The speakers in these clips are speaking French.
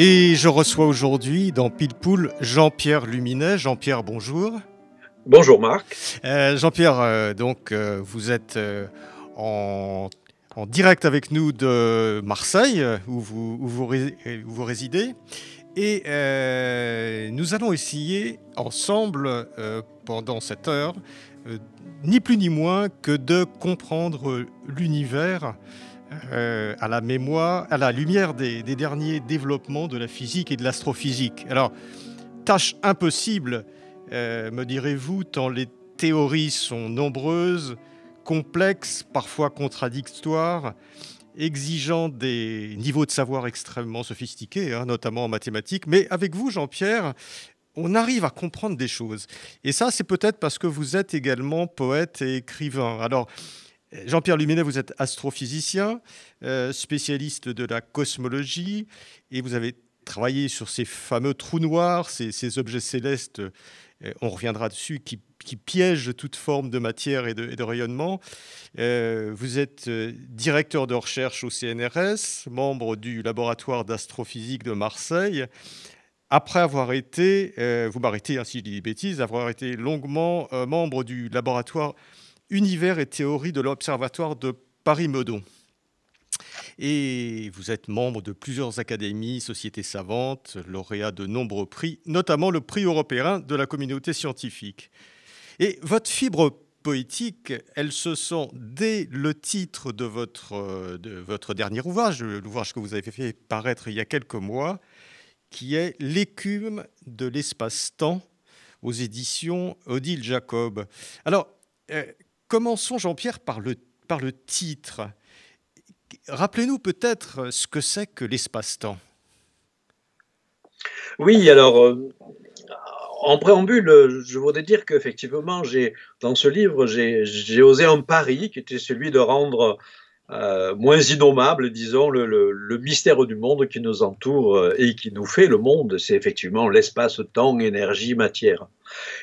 Et je reçois aujourd'hui dans Pilpoul Jean-Pierre Luminet. Jean-Pierre, bonjour. Bonjour Marc. Euh, Jean-Pierre, euh, donc euh, vous êtes en, direct avec nous de Marseille, où vous, où vous résidez. Et nous allons essayer ensemble, pendant cette heure, ni plus ni moins que de comprendre l'univers euh, à la mémoire, à la lumière des, derniers développements de la physique et de l'astrophysique. Alors, tâche impossible, euh, me direz-vous, tant les théories sont nombreuses, complexes, parfois contradictoires, exigeant des niveaux de savoir extrêmement sophistiqués, hein, notamment en mathématiques. Mais avec vous, Jean-Pierre, on arrive à comprendre des choses. Et ça, c'est peut-être parce que vous êtes également poète et écrivain. Alors, Jean-Pierre Luminet, vous êtes astrophysicien, euh, spécialiste de la cosmologie, et vous avez travaillé sur ces fameux trous noirs, ces, objets célestes, euh, on reviendra dessus, qui, piègent toute forme de matière et de, rayonnement. Euh, vous êtes directeur de recherche au CNRS, membre du laboratoire d'astrophysique de Marseille. Après avoir été, vous m'arrêtez hein, si je dis des bêtises, avoir été longuement membre du laboratoire Univers et théorie de l'Observatoire de Paris-Meudon. Et vous êtes membre de plusieurs académies, sociétés savantes, lauréat de nombreux prix, notamment le prix européen de la communauté scientifique. Et votre fibre poétique, elle se sent dès le titre de votre, de votre dernier ouvrage, l'ouvrage que vous avez fait paraître il y a quelques mois, qui est L'écume de l'espace-temps aux éditions Odile Jacob. Alors, euh, Commençons, Jean-Pierre, par le, titre. Rappelez-nous peut-être ce que c'est que l'espace-temps. Oui, alors, euh, en préambule, je voudrais dire qu'effectivement, dans ce livre, j'ai osé un pari qui était celui de rendre euh, moins innommable, disons, le, mystère du monde qui nous entoure euh, et qui nous fait le monde. C'est effectivement l'espace, temps, énergie, matière.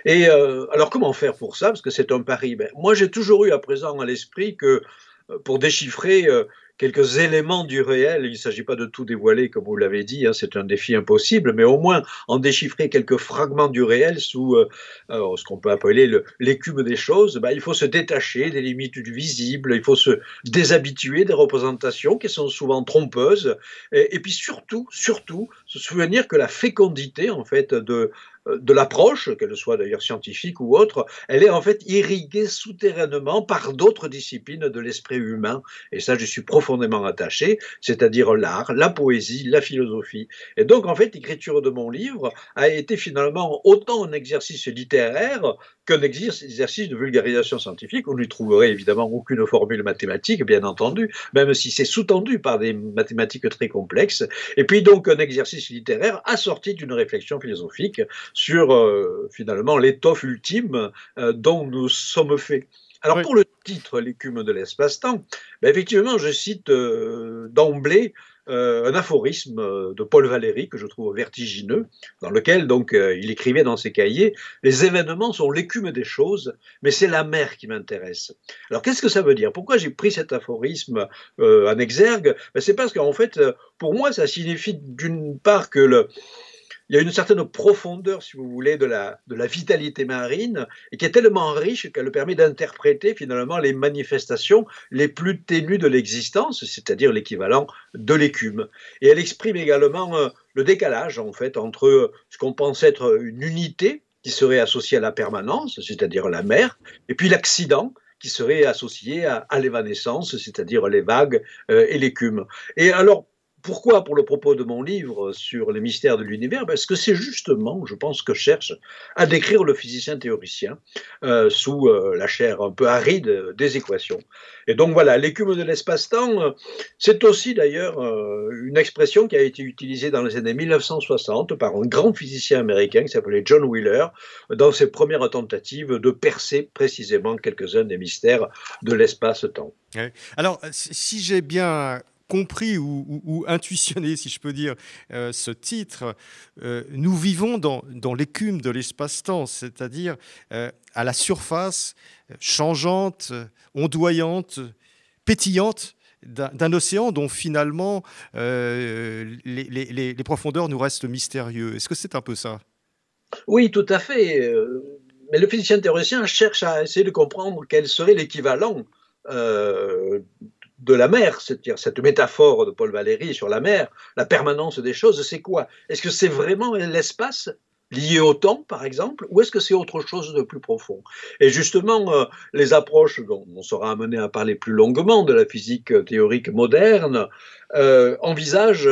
Et euh, alors, comment faire pour ça? Parce que c'est un pari. Ben, moi, j'ai toujours eu à présent à l'esprit que pour déchiffrer quelques éléments du réel. Il ne s'agit pas de tout dévoiler, comme vous l'avez dit, hein, c'est un défi impossible, mais au moins en déchiffrer quelques fragments du réel sous euh, ce qu'on peut appeler l'écume des choses. Bah, il faut se détacher des limites du visible, il faut se déshabituer des représentations qui sont souvent trompeuses, et, et puis surtout, surtout, se souvenir que la fécondité en fait de de l'approche, qu'elle soit d'ailleurs scientifique ou autre, elle est en fait irriguée souterrainement par d'autres disciplines de l'esprit humain. Et ça, je suis profondément attaché, c'est-à-dire l'art, la poésie, la philosophie. Et donc, en fait, l'écriture de mon livre a été finalement autant un exercice littéraire qu'un exercice de vulgarisation scientifique. Vous n'y trouverez évidemment aucune formule mathématique, bien entendu, même si c'est sous-tendu par des mathématiques très complexes. Et puis donc un exercice littéraire assorti d'une réflexion philosophique sur euh, finalement l'étoffe ultime euh, dont nous sommes faits. Alors pour le titre, l'écume de l'espace-temps, ben effectivement, je cite euh, d'emblée un aphorisme de Paul Valéry que je trouve vertigineux, dans lequel donc il écrivait dans ses cahiers les événements sont l'écume des choses, mais c'est la mer qui m'intéresse. Alors qu'est-ce que ça veut dire? Pourquoi j'ai pris cet aphorisme en exergue? Ben, C'est parce qu'en fait, pour moi, ça signifie d'une part que le il y a une certaine profondeur, si vous voulez, de la, vitalité marine, et qui est tellement riche qu'elle permet d'interpréter finalement les manifestations les plus ténues de l'existence, c'est-à-dire l'équivalent de l'écume. Et elle exprime également euh, le décalage, en fait, entre ce qu'on pense être une unité, qui serait associée à la permanence, c'est-à-dire la mer, et puis l'accident, qui serait associé à, l'évanescence, c'est-à-dire les vagues euh, et l'écume. Et alors, pourquoi pour le propos de mon livre sur les mystères de l'univers Parce que c'est justement, je pense, que cherche à décrire le physicien théoricien euh, sous euh, la chair un peu aride des équations. Et donc voilà, l'écume de l'espace-temps, euh, c'est aussi d'ailleurs une expression qui a été utilisée dans les années 1960 par un grand physicien américain qui s'appelait John Wheeler dans ses premières tentatives de percer précisément quelques-uns des mystères de l'espace-temps. Alors, si j'ai bien compris ou, intuitionné, si je peux dire, euh, ce titre, euh, nous vivons dans, l'écume de l'espace-temps, c'est-à-dire euh, à la surface changeante, ondoyante, pétillante d'un océan dont finalement les, profondeurs nous restent mystérieux. Est-ce que c'est un peu ça? Oui, tout à fait. Mais le physicien théoricien cherche à essayer de comprendre quel serait l'équivalent de la mer, c'est-à-dire cette métaphore de Paul Valéry sur la mer, la permanence des choses, c'est quoi? Est-ce que c'est vraiment l'espace lié au temps, par exemple, ou est-ce que c'est autre chose de plus profond? Et justement, euh, les approches dont on sera amené à parler plus longuement de la physique théorique moderne euh, envisagent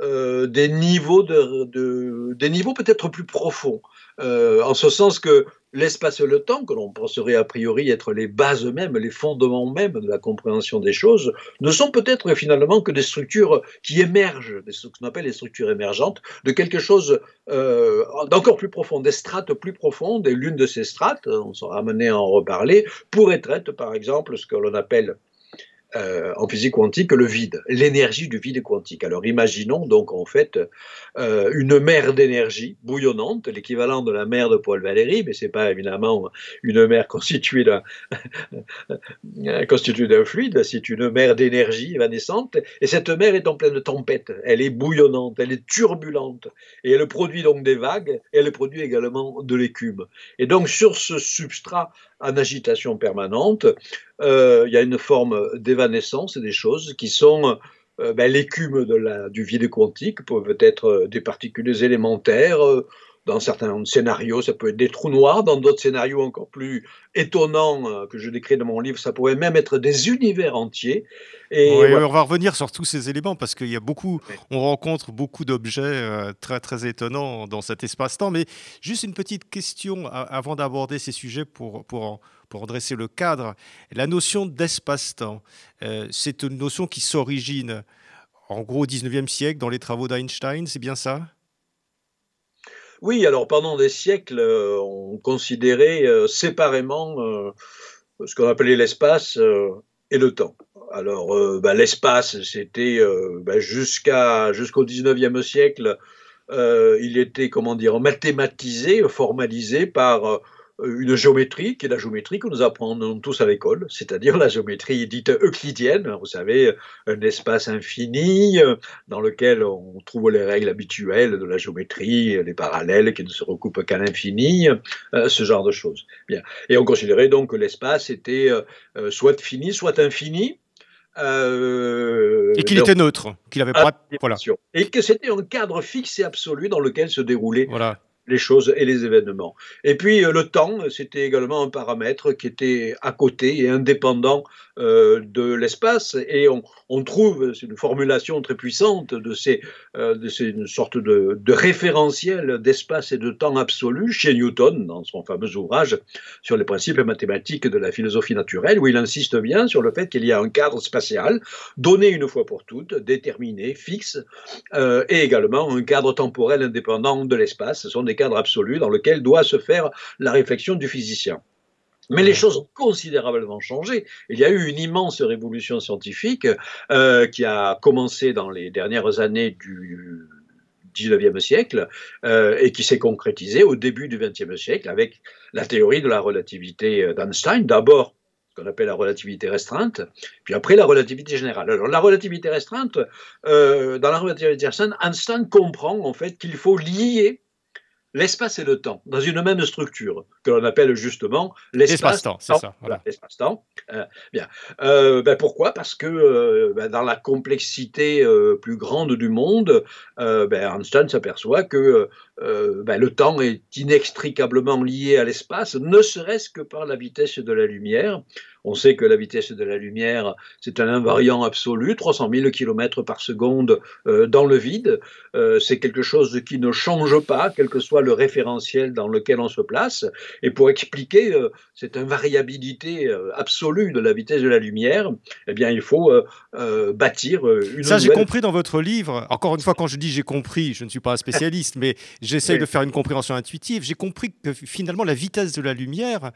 euh, des niveaux, de, des niveaux peut-être plus profonds, en ce sens que l'espace et le temps, que l'on penserait a priori être les bases mêmes, les fondements mêmes de la compréhension des choses, ne sont peut-être finalement que des structures qui émergent, ce qu'on appelle les structures émergentes, de quelque chose euh, d'encore plus profond, des strates plus profondes, et l'une de ces strates, on sera amené à en reparler, pourrait être par exemple ce que l'on appelle euh, en physique quantique le vide, l'énergie du vide quantique. Alors imaginons donc en fait euh, une mer d'énergie bouillonnante, l'équivalent de la mer de Paul Valéry, mais c'est pas évidemment une mer constituée d'un constituée d'un fluide, c'est une mer d'énergie évanescente, et cette mer est en pleine tempête, elle est bouillonnante, elle est turbulente, et elle produit donc des vagues, et elle produit également de l'écume. Et donc sur ce substrat en agitation permanente, euh, il y a une forme d'évanescence des choses qui sont euh, ben, l'écume du vide quantique, peuvent être des particules élémentaires, dans certains scénarios, ça peut être des trous noirs. Dans d'autres scénarios encore plus étonnants euh, que je décris dans mon livre, ça pourrait même être des univers entiers. Et On va revenir sur tous ces éléments parce qu'il y a beaucoup, on rencontre beaucoup d'objets euh, très très étonnants dans cet espace-temps. Mais juste une petite question avant d'aborder ces sujets pour pour pour dresser le cadre. La notion d'espace-temps, euh, c'est une notion qui s'origine en gros au 19e siècle dans les travaux d'Einstein, c'est bien ça? Oui, alors pendant des siècles, euh, on considérait euh, séparément euh, ce qu'on appelait l'espace et le temps. Alors, bah, l'espace, c'était bah, jusqu'au 19e siècle, il était, comment dire, mathématisé, formalisé par une géométrie qui est la géométrie que nous apprenons tous à l'école, c'est-à-dire la géométrie dite euclidienne, vous savez, un espace infini euh, dans lequel on trouve les règles habituelles de la géométrie, les parallèles qui ne se recoupent qu'à l'infini, euh, ce genre de choses. Bien. Et on considérait donc que l'espace était euh, soit fini, soit infini, et qu'il était neutre, qu'il avait pas. Voilà. Et que c'était un cadre fixe et absolu dans lequel se déroulait voilà les choses et les événements. Et puis euh, le temps, c'était également un paramètre qui était à côté et indépendant euh, de l'espace. Et on, trouve, c'est une formulation très puissante de ces, euh, de ces une sorte de référentiel d'espace et de temps absolu chez Newton dans son fameux ouvrage sur les principes mathématiques de la philosophie naturelle, où il insiste bien sur le fait qu'il y a un cadre spatial donné une fois pour toutes, déterminé, fixe, euh, et également un cadre temporel indépendant de l'espace. Ce sont des cadres absolus dans lesquels doit se faire la réflexion du physicien. Mais les choses ont considérablement changé. Il y a eu une immense révolution scientifique euh, qui a commencé dans les dernières années du 19e siècle euh, et qui s'est concrétisée au début du 20e siècle avec la théorie de la relativité d'Einstein. D'abord, ce qu'on appelle la relativité restreinte, puis après la relativité générale. Alors la relativité restreinte, euh, dans la relativité restreinte, Einstein comprend en fait qu'il faut lier l'espace et le temps dans une même structure que l'on appelle justement l'espace-temps. C'est ça. Voilà. L'espace-temps. Euh, bien. Euh, ben pourquoi? Parce que euh, ben dans la complexité plus grande du monde, ben Einstein s'aperçoit que ben, le temps est inextricablement lié à l'espace, ne serait-ce que par la vitesse de la lumière. On sait que la vitesse de la lumière, c'est un invariant absolu, 300 000 km par seconde euh, dans le vide. Euh, c'est quelque chose qui ne change pas, quel que soit le référentiel dans lequel on se place. Et pour expliquer euh, cette invariabilité absolue de la vitesse de la lumière, eh bien, il faut bâtir une. Ça, j'ai compris dans votre livre. Encore une fois, quand je dis j'ai compris, je ne suis pas un spécialiste, mais j'essaye de faire une compréhension intuitive. J'ai compris que finalement, la vitesse de la lumière,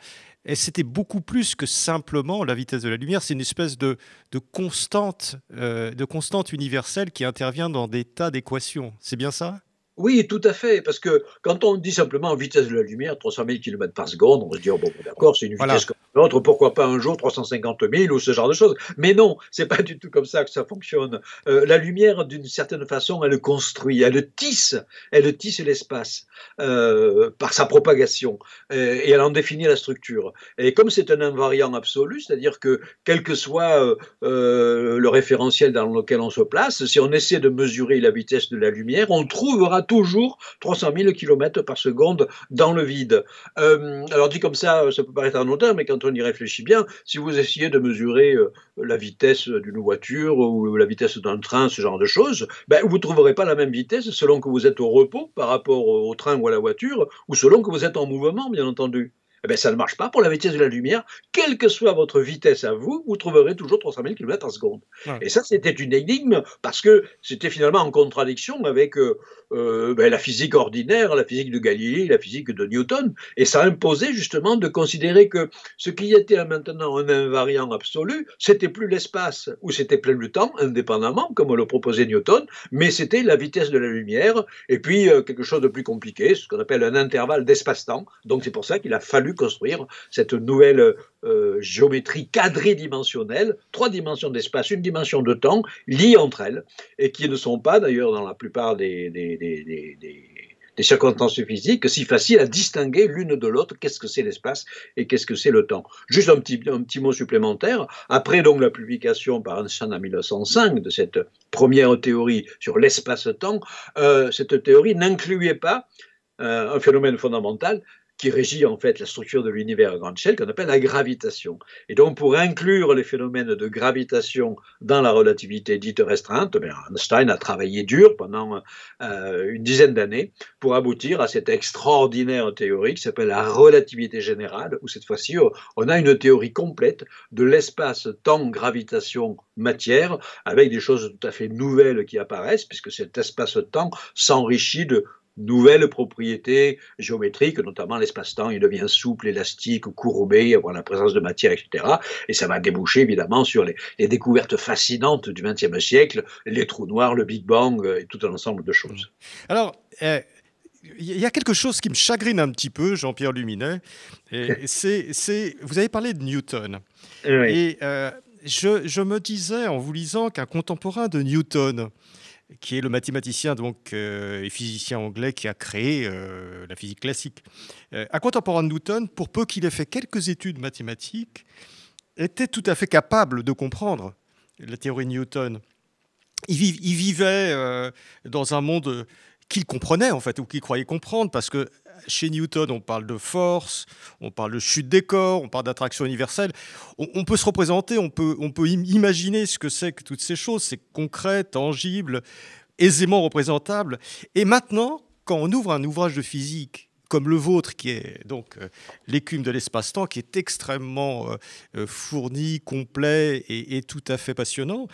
c'était beaucoup plus que simplement la vitesse de la lumière, c'est une espèce de, de, constante, euh, de constante universelle qui intervient dans des tas d'équations. C'est bien ça? Oui, tout à fait, parce que quand on dit simplement vitesse de la lumière, 300 000 km par seconde, on se dit, oh, bon, d'accord, c'est une vitesse comme l'autre, pourquoi pas un jour 350 000 ou ce genre de choses. Mais non, c'est pas du tout comme ça que ça fonctionne. Euh, la lumière, d'une certaine façon, elle construit, elle tisse, elle tisse l'espace euh, par sa propagation euh, et elle en définit la structure. Et comme c'est un invariant absolu, c'est-à-dire que quel que soit le référentiel dans lequel on se place, si on essaie de mesurer la vitesse de la lumière, on trouvera toujours 300 000 km par seconde dans le vide. Euh, alors dit comme ça, ça peut paraître anodin, mais quand on y réfléchit bien, si vous essayez de mesurer euh, la vitesse d'une voiture ou la vitesse d'un train, ce genre de choses, ben, vous ne trouverez pas la même vitesse selon que vous êtes au repos par rapport au train ou à la voiture, ou selon que vous êtes en mouvement, bien entendu. Eh bien, ça ne marche pas pour la vitesse de la lumière. Quelle que soit votre vitesse à vous, vous trouverez toujours 300 000 km en seconde. Et ça, c'était une énigme parce que c'était finalement en contradiction avec euh, euh, ben, la physique ordinaire, la physique de Galilée, la physique de Newton. Et ça imposait justement de considérer que ce qui était maintenant un invariant absolu, c'était plus l'espace ou c'était plus le temps, indépendamment, comme le proposait Newton, mais c'était la vitesse de la lumière et puis euh, quelque chose de plus compliqué, ce qu'on appelle un intervalle d'espace-temps. Donc c'est pour ça qu'il a fallu construire cette nouvelle euh, géométrie quadridimensionnelle, trois dimensions d'espace, une dimension de temps, liées entre elles, et qui ne sont pas d'ailleurs dans la plupart des, des, des, des circonstances physiques si faciles à distinguer l'une de l'autre, qu'est-ce que c'est l'espace et qu'est-ce que c'est le temps? Juste un petit, un petit mot supplémentaire, après donc la publication par Einstein en 1905 de cette première théorie sur l'espace-temps, euh, cette théorie n'incluait pas euh, un phénomène fondamental, qui régit en fait la structure de l'univers à grande échelle, qu'on appelle la gravitation. Et donc, pour inclure les phénomènes de gravitation dans la relativité dite restreinte, ben, Einstein a travaillé dur pendant euh, une dizaine d'années pour aboutir à cette extraordinaire théorie qui s'appelle la relativité générale, où cette fois-ci, on a une théorie complète de l'espace, temps, gravitation, matière, avec des choses tout à fait nouvelles qui apparaissent, puisque cet espace-temps s'enrichit de nouvelles propriétés géométriques, notamment l'espace-temps, il devient souple, élastique, courbé, avoir la présence de matière, etc. Et ça va déboucher évidemment sur les, découvertes fascinantes du XXe siècle, les trous noirs, le Big Bang et tout un ensemble de choses. Alors, il y a quelque chose qui me chagrine un petit peu, Jean-Pierre Luminet. C'est, vous avez parlé de Newton. Et euh, je, je, me disais en vous lisant qu'un contemporain de Newton, qui est le mathématicien donc, euh, et physicien anglais qui a créé euh, la physique classique. Euh, un contemporain de Newton, pour peu qu'il ait fait quelques études mathématiques, était tout à fait capable de comprendre la théorie de Newton. Il, vivait dans un monde qu'il comprenait en fait, ou qu'il croyait comprendre, parce que chez Newton, on parle de force, on parle de chute des corps, on parle d'attraction universelle. On, peut se représenter, on peut, on peut imaginer ce que c'est que toutes ces choses. C'est concret, tangible, aisément représentable. Et maintenant, quand on ouvre un ouvrage de physique comme le vôtre, qui est donc euh, l'écume de l'espace-temps, qui est extrêmement euh, euh, fourni, complet et, tout à fait passionnant,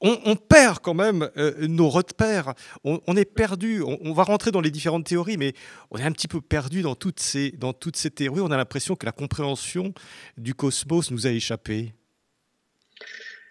on, perd quand même euh, nos repères. On, on est perdu. On, va rentrer dans les différentes théories, mais on est un petit peu perdu dans toutes ces, dans toutes ces théories. On a l'impression que la compréhension du cosmos nous a échappé.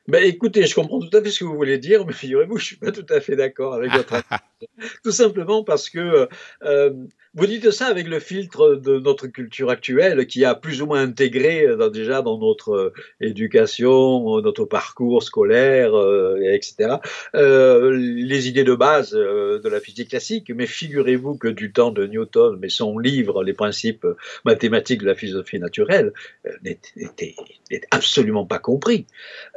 Ben, écoutez, je comprends tout à fait ce que vous voulez dire, mais figurez-vous, je ne suis pas tout à fait d'accord avec votre tout simplement parce que euh, vous dites ça avec le filtre de notre culture actuelle qui a plus ou moins intégré euh, déjà dans notre euh, éducation, notre parcours scolaire, euh, etc., les idées de base de la physique classique. Mais figurez-vous que du temps de Newton, mais son livre, Les principes mathématiques de la philosophie naturelle, n'était absolument pas compris.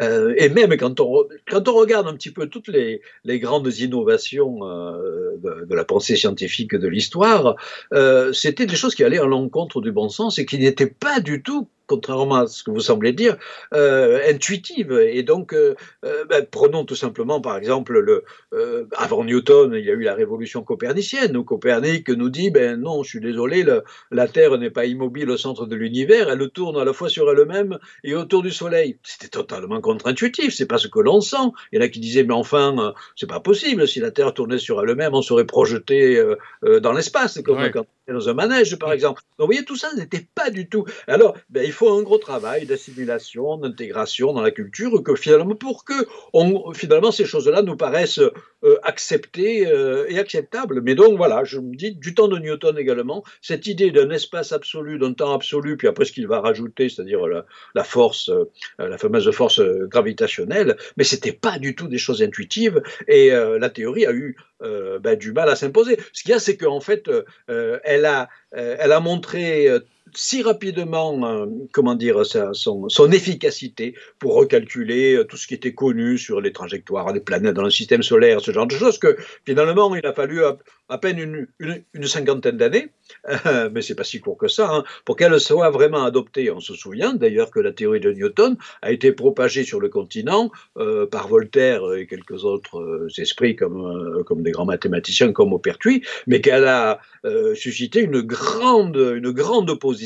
et même quand on, regarde un petit peu toutes les, grandes innovations de la pensée scientifique de l'histoire, euh, c'était des choses qui allaient à l'encontre du bon sens et qui n'étaient pas du tout contrairement à ce que vous semblez dire, euh, intuitive. Et donc, euh, euh, ben, prenons tout simplement, par exemple, le, avant Newton, il y a eu la révolution copernicienne, où Copernic nous dit, ben non, je suis désolé, la Terre n'est pas immobile au centre de l'univers, elle tourne à la fois sur elle-même et autour du Soleil. C'était totalement contre-intuitif, c'est pas ce que l'on sent. Il y en a qui disaient, mais enfin, c'est pas possible, si la Terre tournait sur elle-même, on serait projeté dans l'espace, comme quand dans un manège, par exemple. Donc, vous voyez, tout ça n'était pas du tout. Alors, ben, il faut un gros travail d'assimilation, d'intégration dans la culture, que finalement, pour que on, finalement ces choses-là nous paraissent euh, acceptées euh, et acceptables. Mais donc voilà, je me dis, du temps de Newton également, cette idée d'un espace absolu, d'un temps absolu, puis après ce qu'il va rajouter, c'est-à-dire la, force, euh, la fameuse force gravitationnelle, mais c'était pas du tout des choses intuitives, et la théorie a eu ben, du mal à s'imposer. Ce qu'il y a, c'est qu'en fait, elle, a, elle a montré si rapidement, euh, comment dire, son, efficacité pour recalculer euh, tout ce qui était connu sur les trajectoires des planètes dans le système solaire, ce genre de choses, que finalement, il a fallu à, peine une, cinquantaine d'années, euh, mais c'est pas si court que ça, hein, pour qu'elle soit vraiment adoptée. On se souvient d'ailleurs que la théorie de Newton a été propagée sur le continent par Voltaire et quelques autres esprits comme, des grands mathématiciens comme Maupertuis, mais qu'elle a suscité une grande, une grande opposition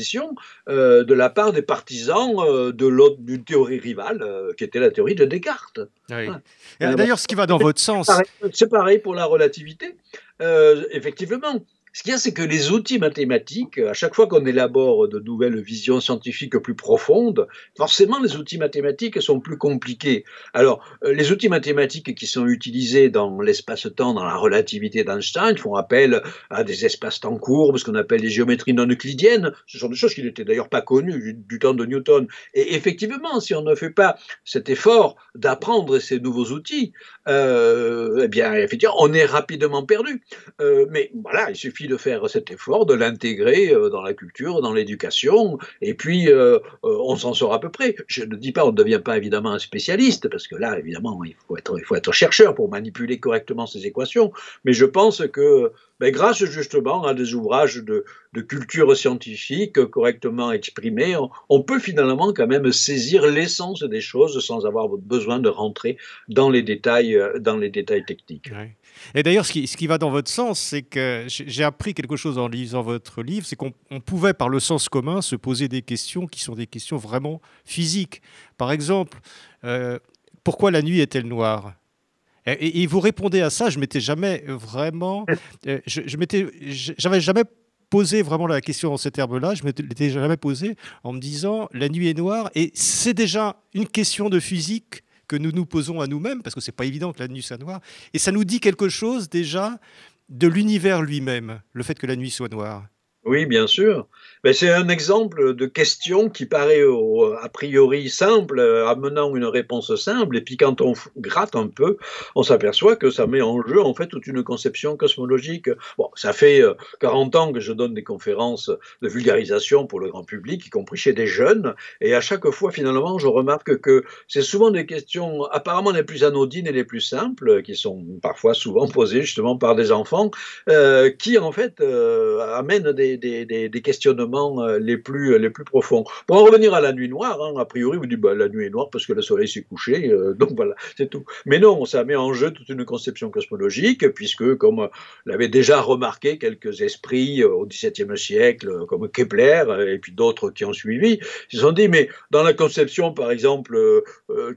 euh, de la part des partisans euh, de l'autre d'une théorie rivale, euh, qui était la théorie de Descartes. D'ailleurs, ce qui va dans votre sens. C'est pareil pour la relativité. effectivement, ce qu'il y a, c'est que les outils mathématiques, à chaque fois qu'on élabore de nouvelles visions scientifiques plus profondes, forcément les outils mathématiques sont plus compliqués. Alors, euh, les outils mathématiques qui sont utilisés dans l'espace-temps, dans la relativité d'Einstein, font appel à des espaces-temps courbes, ce qu'on appelle les géométries non euclidiennes. Ce sont des choses qui n'étaient d'ailleurs pas connues du, temps de Newton. Et effectivement, si on ne fait pas cet effort d'apprendre ces nouveaux outils, euh, eh bien, effectivement, on est rapidement perdu. Euh, mais voilà, il suffit de faire cet effort, de l'intégrer euh, dans la culture, dans l'éducation, et puis euh, euh, on s'en sort à peu près. Je ne dis pas on ne devient pas évidemment un spécialiste, parce que là, évidemment, il faut être, chercheur pour manipuler correctement ces équations, mais je pense que ben, grâce justement à des ouvrages de, culture scientifique correctement exprimés, on, peut finalement quand même saisir l'essence des choses sans avoir besoin de rentrer dans les détails techniques. Et d'ailleurs, ce qui, va dans votre sens, c'est que j'ai appris quelque chose en lisant votre livre, c'est qu'on pouvait, par le sens commun, se poser des questions qui sont des questions vraiment physiques. Par exemple, euh, pourquoi la nuit est-elle noire? Et, vous répondez à ça, je m'étais jamais vraiment, euh, je, je jamais posé vraiment la question en ces termes-là, je ne m'étais jamais posé en me disant la nuit est noire et c'est déjà une question de physique que nous nous posons à nous-mêmes, parce que c'est pas évident que la nuit soit noire, et ça nous dit quelque chose déjà de l'univers lui-même, le fait que la nuit soit noire. Oui, bien sûr. Mais c'est un exemple de question qui paraît a priori simple, amenant une réponse simple, et puis quand on gratte un peu, on s'aperçoit que ça met en jeu en fait toute une conception cosmologique. Bon, ça fait 40 euh, ans que je donne des conférences de vulgarisation pour le grand public, y compris chez des jeunes, et à chaque fois finalement, je remarque que c'est souvent des questions apparemment les plus anodines et les plus simples, qui sont parfois souvent posées justement par des enfants, euh, qui en fait euh, amènent des, questionnements euh, les plus, les plus profonds. Pour en revenir à la nuit noire, hein, a priori, vous dites bah, la nuit est noire parce que le soleil s'est couché, euh, donc voilà, c'est tout. Mais non, ça met en jeu toute une conception cosmologique, puisque, comme l'avaient déjà remarqué quelques esprits euh, au XVIIe siècle, comme Kepler et puis d'autres qui ont suivi, ils se sont dit, mais dans la conception, par exemple,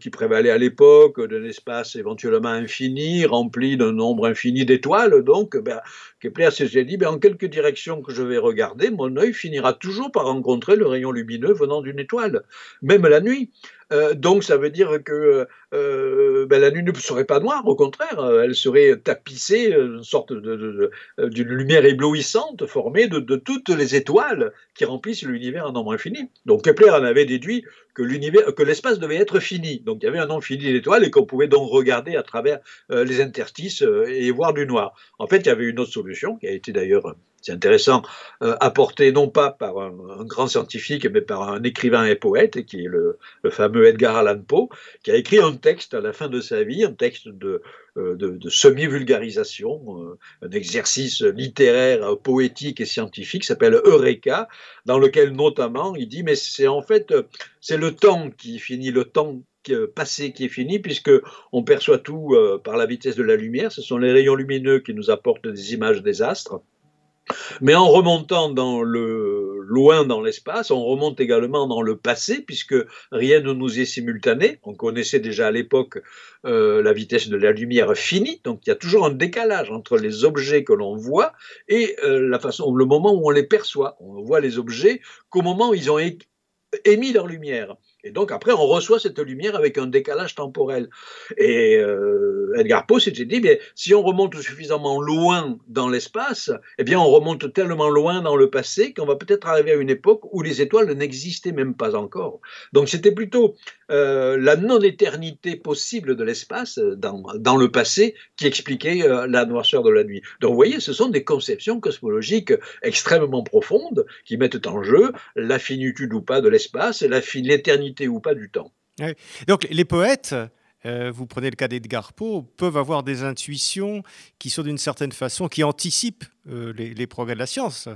qui prévalait à l'époque, d'un espace éventuellement infini, rempli d'un nombre infini d'étoiles, donc, ben, Kepler s'est dit, ben, en quelque direction que je vais regarder, mon œil finira toujours par rencontrer le rayon lumineux venant d'une étoile, même la nuit. Euh, donc ça veut dire que euh, ben, la nuit ne serait pas noire, au contraire, euh, elle serait tapissée, euh, une sorte de, d'une lumière éblouissante formée de, toutes les étoiles qui remplissent l'univers en nombre infini. Donc Kepler en avait déduit que l'univers, que l'espace devait être fini. Donc il y avait un nombre fini d'étoiles et qu'on pouvait donc regarder à travers les interstices et voir du noir. En fait, il y avait une autre solution qui a été d'ailleurs c'est intéressant, euh, apporté non pas par un, grand scientifique, mais par un écrivain et poète, qui est le, fameux Edgar Allan Poe, qui a écrit un texte à la fin de sa vie, un texte de, euh, de, semi-vulgarisation, euh, un exercice littéraire, poétique et scientifique, s'appelle Eureka, dans lequel notamment il dit, mais c'est en fait, c'est le temps qui finit, le temps passé qui est fini, puisque on perçoit tout par la vitesse de la lumière. Ce sont les rayons lumineux qui nous apportent des images des astres. Mais en remontant dans le loin dans l'espace, on remonte également dans le passé, puisque rien ne nous est simultané. On connaissait déjà à l'époque euh, la vitesse de la lumière finie, donc il y a toujours un décalage entre les objets que l'on voit et euh, la façon, le moment où on les perçoit. On voit les objets qu'au moment où ils ont émis leur lumière. Et donc après, on reçoit cette lumière avec un décalage temporel. Et euh, Edgar Poe s'était dit, bien, si on remonte suffisamment loin dans l'espace, eh bien, on remonte tellement loin dans le passé qu'on va peut-être arriver à une époque où les étoiles n'existaient même pas encore. Donc c'était plutôt euh, la non-éternité possible de l'espace dans, dans, le passé qui expliquait euh, la noirceur de la nuit. Donc vous voyez, ce sont des conceptions cosmologiques extrêmement profondes qui mettent en jeu la finitude ou pas de l'espace, l'éternité ou pas du temps. Donc les poètes, euh, vous prenez le cas d'Edgar Poe, peuvent avoir des intuitions qui sont d'une certaine façon, qui anticipent euh, les, progrès de la science.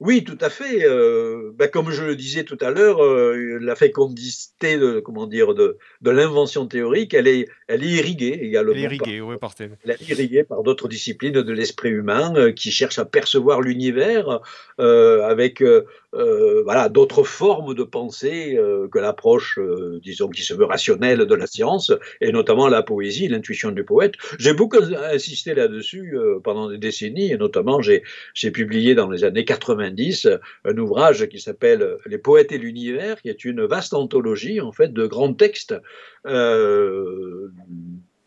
Oui, tout à fait. Euh, ben, comme je le disais tout à l'heure, la fécondité de, comment dire, de, de l'invention théorique, elle est, elle est irriguée également. Elle est irriguée, oui, par, elle est irriguée par d'autres disciplines de l'esprit humain qui cherchent à percevoir l'univers avec euh, voilà, d'autres formes de pensée euh, que l'approche, euh, disons, qui se veut rationnelle de la science, et notamment la poésie, l'intuition du poète. J'ai beaucoup insisté là-dessus pendant des décennies, et notamment j'ai publié dans les années 90 un ouvrage qui s'appelle Les poètes et l'univers, qui est une vaste anthologie, en fait, de grands textes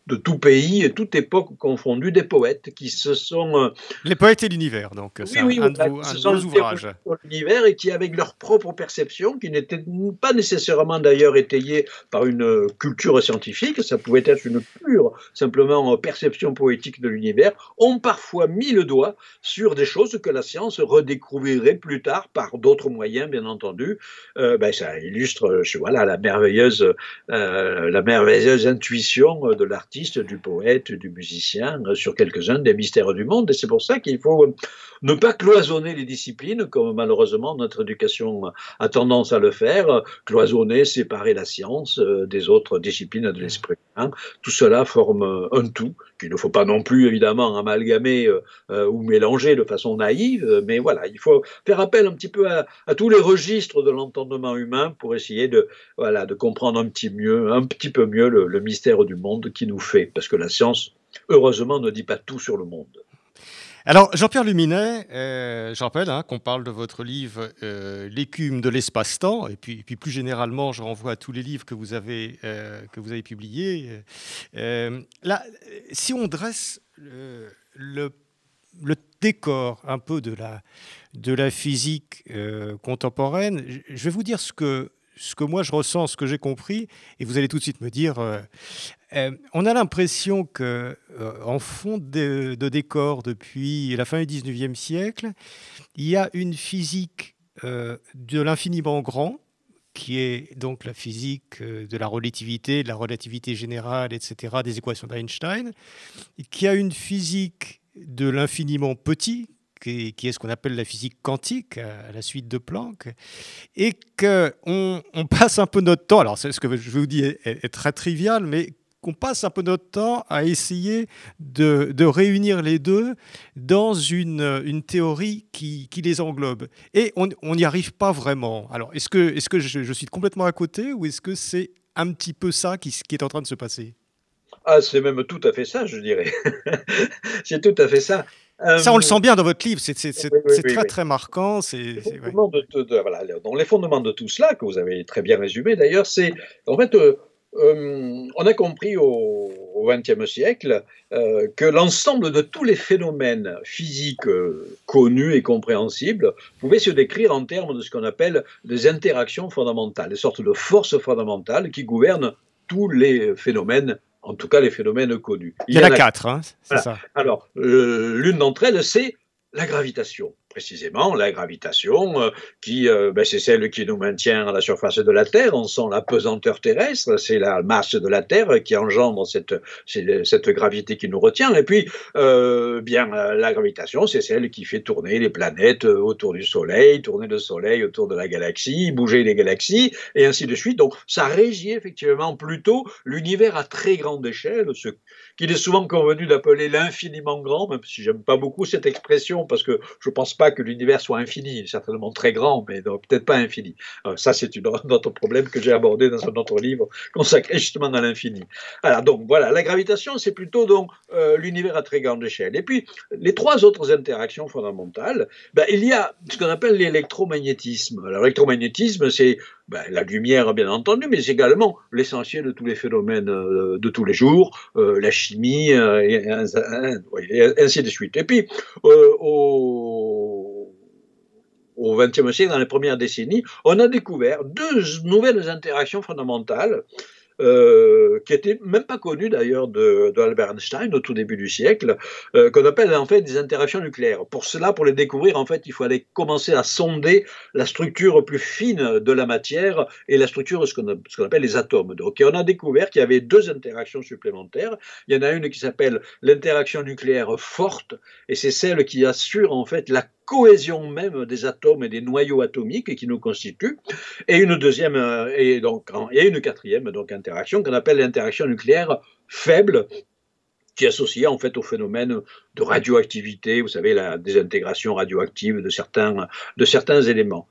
de tout pays et toute époque confondue des poètes qui se sont... Euh, Les poètes et l'univers, donc c'est oui, un, de vos, ouvrages. L'univers et qui, avec leur propre perception, qui n'était pas nécessairement d'ailleurs étayée par une euh, culture scientifique, ça pouvait être une pure, simplement, euh, perception poétique de l'univers, ont parfois mis le doigt sur des choses que la science redécouvrirait plus tard par d'autres moyens, bien entendu. ben, ça illustre, voilà, la merveilleuse, la merveilleuse intuition de l'artiste du poète, du musicien, euh, sur quelques-uns des mystères du monde. Et c'est pour ça qu'il faut ne pas cloisonner les disciplines, comme malheureusement notre éducation a tendance à le faire, cloisonner, séparer la science euh, des autres disciplines de l'esprit. Tout cela forme un tout qu'il ne faut pas non plus évidemment amalgamer euh, ou mélanger de façon naïve, mais voilà, il faut faire appel un petit peu à, tous les registres de l'entendement humain pour essayer de, voilà, de comprendre un petit, mieux, un petit peu mieux le mystère du monde qui nous fait, parce que la science, heureusement, ne dit pas tout sur le monde. Alors, Jean-Pierre Luminet, euh, je rappelle hein, qu'on parle de votre livre euh, L'écume de l'espace-temps, et puis, plus généralement, je renvoie à tous les livres que vous avez, euh, que vous avez publiés. là, si on dresse le, décor un peu de la, de la physique contemporaine, je vais vous dire ce que, ce que moi je ressens, ce que j'ai compris, et vous allez tout de suite me dire. Euh, euh, on a l'impression que, euh, en fond de, décor depuis la fin du 19e siècle, il y a une physique de l'infiniment grand, qui est donc la physique de la relativité, de la relativité générale, etc., des équations d'Einstein, qui a une physique de l'infiniment petit, qui, est ce qu'on appelle la physique quantique, à la suite de Planck, et qu'on on passe un peu notre temps, alors ce que je vous dis est, très trivial, mais qu'on passe un peu notre temps à essayer de, de réunir les deux dans une, une théorie qui, qui, les englobe. Et on n'y arrive pas vraiment. Alors, est-ce que, est -ce que je, je, suis complètement à côté ou est-ce que c'est un petit peu ça qui, qui est en train de se passer? Ah, c'est même tout à fait ça, je dirais. c'est tout à fait ça. Ça, on le sent bien dans votre livre, c'est très très marquant. C'est voilà, les fondements de tout cela, que vous avez très bien résumé d'ailleurs, c'est en fait euh, on a compris au XXe siècle euh, que l'ensemble de tous les phénomènes physiques euh, connus et compréhensibles pouvaient se décrire en termes de ce qu'on appelle des interactions fondamentales, des sortes de forces fondamentales qui gouvernent tous les phénomènes en tout cas les phénomènes connus. Il y, en a, quatre, hein, c'est ça. Alors, l'une d'entre elles, c'est la gravitation précisément la gravitation, euh, qui euh, ben, c'est celle qui nous maintient à la surface de la Terre. On sent la pesanteur terrestre, c'est la masse de la Terre qui engendre cette, cette gravité qui nous retient. Et puis, euh, bien, la gravitation, c'est celle qui fait tourner les planètes autour du Soleil, tourner le Soleil autour de la galaxie, bouger les galaxies, et ainsi de suite. Donc, ça régit effectivement plutôt l'univers à très grande échelle, ce qu'il est souvent convenu d'appeler l'infiniment grand, même si j'aime pas beaucoup cette expression parce que je pense pas que l'univers soit infini, certainement très grand, mais peut-être pas infini. Euh, ça, c'est un autre problème que j'ai abordé dans un autre livre consacré justement à l'infini. Alors, donc voilà, la gravitation, c'est plutôt donc euh, l'univers à très grande échelle. Et puis, les trois autres interactions fondamentales, ben, il y a ce qu'on appelle l'électromagnétisme. L'électromagnétisme, c'est ben, la lumière, bien entendu, mais également l'essentiel de tous les phénomènes euh, de tous les jours, la chimie, et, ainsi de suite. Et puis, au XXe siècle, dans les premières décennies, on a découvert deux nouvelles interactions fondamentales euh, qui n'étaient même pas connues d'ailleurs de, Albert Einstein au tout début du siècle, euh, qu'on appelle en fait des interactions nucléaires. Pour cela, pour les découvrir, en fait, il faut aller commencer à sonder la structure plus fine de la matière et la structure de ce qu'on appelle les atomes. Donc, on a découvert qu'il y avait deux interactions supplémentaires. Il y en a une qui s'appelle l'interaction nucléaire forte, et c'est celle qui assure en fait la cohésion même des atomes et des noyaux atomiques qui nous constituent, et une deuxième, euh, et donc, et une quatrième donc, interaction qu'on appelle l'interaction nucléaire faible, qui est associée en fait au phénomène de radioactivité, vous savez, la désintégration radioactive de certains, de certains éléments.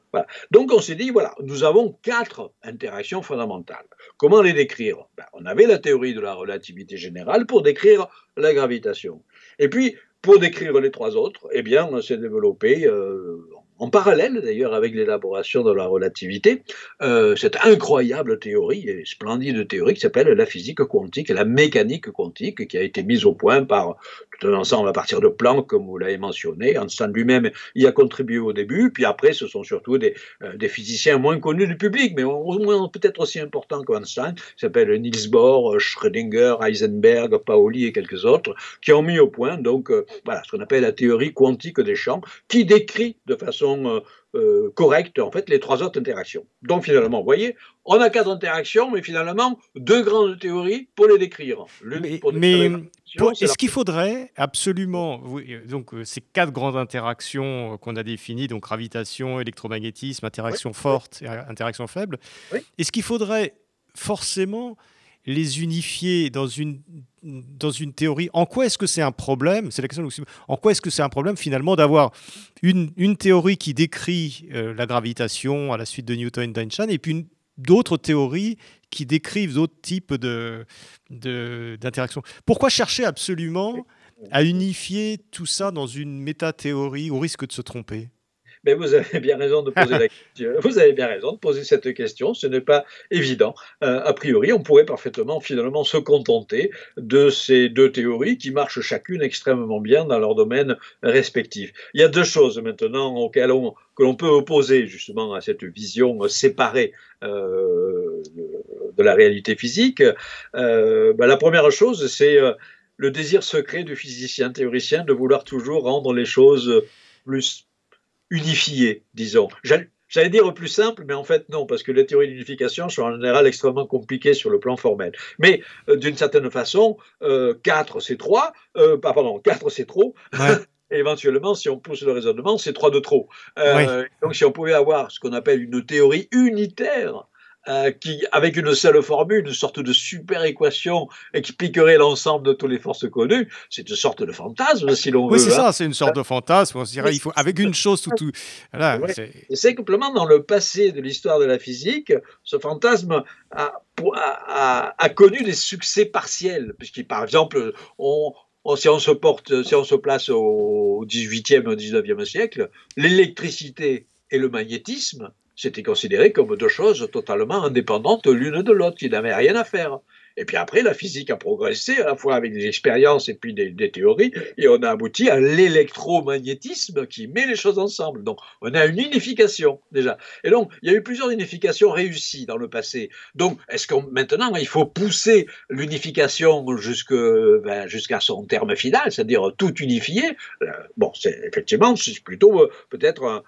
Donc on s'est dit, voilà, nous avons quatre interactions fondamentales. Comment les décrire? Ben, On avait la théorie de la relativité générale pour décrire la gravitation. Et puis, pour décrire les trois autres, eh bien, on s'est développé euh, en parallèle d'ailleurs avec l'élaboration de la relativité, euh, cette incroyable théorie, splendide théorie qui s'appelle la physique quantique la mécanique quantique, qui a été mise au point par tout un ensemble à partir de Planck, comme vous l'avez mentionné. Einstein lui-même y a contribué au début, puis après ce sont surtout des, euh, physiciens moins connus du public, mais au moins peut-être aussi importants qu'Einstein, qui s'appellent Niels Bohr, Schrödinger, Heisenberg, Pauli et quelques autres, qui ont mis au point donc euh, voilà, ce qu'on appelle la théorie quantique des champs, qui décrit de façon euh, euh, correcte en fait les trois autres interactions. Donc finalement, vous voyez, on a quatre interactions, mais finalement deux grandes théories pour les décrire. Mais, est-ce qu'il faudrait absolument euh, donc ces quatre grandes interactions qu'on a définies, donc gravitation, électromagnétisme, interaction forte et interaction faible, est-ce qu'il faudrait forcément les unifier dans une, dans une théorie, en quoi est-ce que c'est un problème? C'est la question. En quoi est-ce que c'est un problème finalement d'avoir une, une, théorie qui décrit euh, la gravitation à la suite de Newton et d'Einstein et puis d'autres théories qui décrivent d'autres types de, d'interactions? Pourquoi chercher absolument à unifier tout ça dans une métathéorie au risque de se tromper? Mais vous avez bien raison de poser la question. Vous avez bien raison de poser cette question. Ce n'est pas évident. Euh, a priori, on pourrait parfaitement finalement se contenter de ces deux théories qui marchent chacune extrêmement bien dans leur domaine respectif. Il y a deux choses maintenant auxquelles on, que l'on peut opposer justement à cette vision séparée euh, de, la réalité physique. Euh, ben, la première chose, c'est le désir secret du physicien théoricien de vouloir toujours rendre les choses plus unifié, disons. J'allais dire plus simple, mais en fait non, parce que les théories d'unification sont en général extrêmement compliquées sur le plan formel. Mais euh, d'une certaine façon, euh, 4 c'est 3, euh, pardon, 4 c'est trop. éventuellement, si on pousse le raisonnement, c'est 3 de trop. Euh, donc si on pouvait avoir ce qu'on appelle une théorie unitaire euh, qui, avec une seule formule, une sorte de super équation expliquerait l'ensemble de toutes les forces connues. C'est une sorte de fantasme, si l'on veut. Oui, c'est ça, c'est une sorte de fantasme. On se dirait, il faut, avec une chose, tout. tout voilà, c'est simplement dans le passé de l'histoire de la physique, ce fantasme a, a, a, a connu des succès partiels, puisqu'il, par exemple, on, si on se porte, si on se place au 18e, au 19e siècle, l'électricité et le magnétisme, c'était considéré comme deux choses totalement indépendantes l'une de l'autre, qui n'avaient rien à faire. Et puis après, la physique a progressé, à la fois avec des expériences et puis des, théories, et on a abouti à l'électromagnétisme qui met les choses ensemble. Donc, on a une unification déjà. Et donc, il y a eu plusieurs unifications réussies dans le passé. Donc, est-ce que maintenant, il faut pousser l'unification ben, jusqu'à son terme final, c'est-à-dire tout unifier? Euh, Bon, c'est effectivement, c'est plutôt euh, peut-être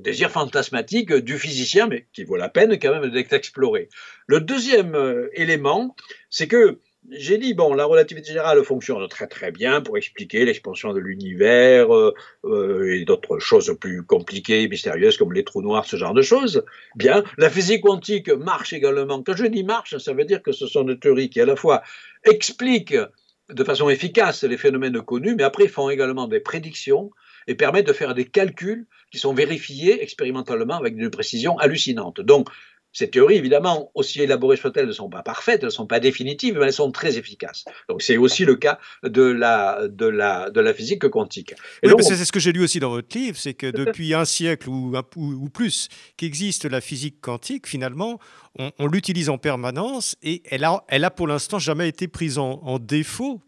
désir fantasmatique du physicien, mais qui vaut la peine quand même d'être exploré. Le deuxième euh, élément, c'est que j'ai dit, bon, la relativité générale fonctionne très très bien pour expliquer l'expansion de l'univers euh, euh, et d'autres choses plus compliquées, mystérieuses comme les trous noirs, ce genre de choses. Bien, la physique quantique marche également. Quand je dis marche, ça veut dire que ce sont des théories qui à la fois expliquent de façon efficace les phénomènes connus, mais après font également des prédictions et permettent de faire des calculs qui sont vérifiés expérimentalement avec une précision hallucinante. Donc, ces théories, évidemment, aussi élaborées soient-elles, ne sont pas parfaites, elles ne sont pas définitives, mais elles sont très efficaces. Donc c'est aussi le cas de la, de la, de la physique quantique. oui, c'est ce que j'ai lu aussi dans votre livre, c'est que depuis un siècle ou, ou, plus qu'existe la physique quantique, finalement, on, l'utilise en permanence et elle a, elle a pour l'instant jamais été prise en, défaut.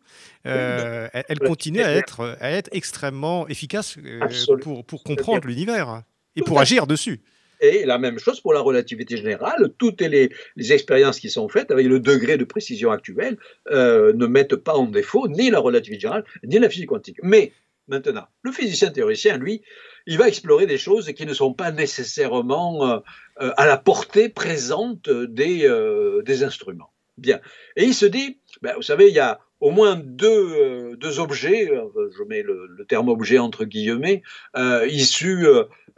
Euh, elle, continue à être, à être extrêmement efficace euh, pour, pour comprendre l'univers et pour agir dessus. Et la même chose pour la relativité générale. Toutes les, expériences qui sont faites avec le degré de précision actuel euh, ne mettent pas en défaut ni la relativité générale ni la physique quantique. Mais maintenant, le physicien théoricien, lui, il va explorer des choses qui ne sont pas nécessairement euh, euh, à la portée présente des, instruments. Bien. Et il se dit, ben, vous savez, il y a au moins deux, deux objets, je mets le, terme objet entre guillemets, issus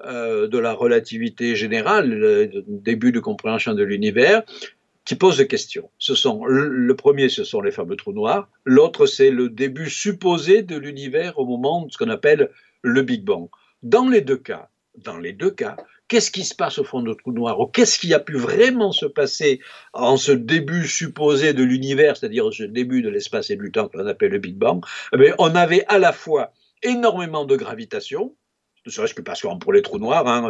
euh, de la relativité générale, le début de compréhension de l'univers, qui pose des questions. Ce sont, le premier, ce sont les fameux trous noirs. L'autre, c'est le début supposé de l'univers au moment de ce qu'on appelle le Big Bang. Dans les deux cas, dans les deux cas, qu'est-ce qui se passe au fond de trou noir ou qu'est-ce qui a pu vraiment se passer en ce début supposé de l'univers, c'est-à-dire ce début de l'espace et du temps qu'on appelle le Big Bang? Eh On avait à la fois énormément de gravitation, ne serait-ce que parce que pour les trous noirs, hein,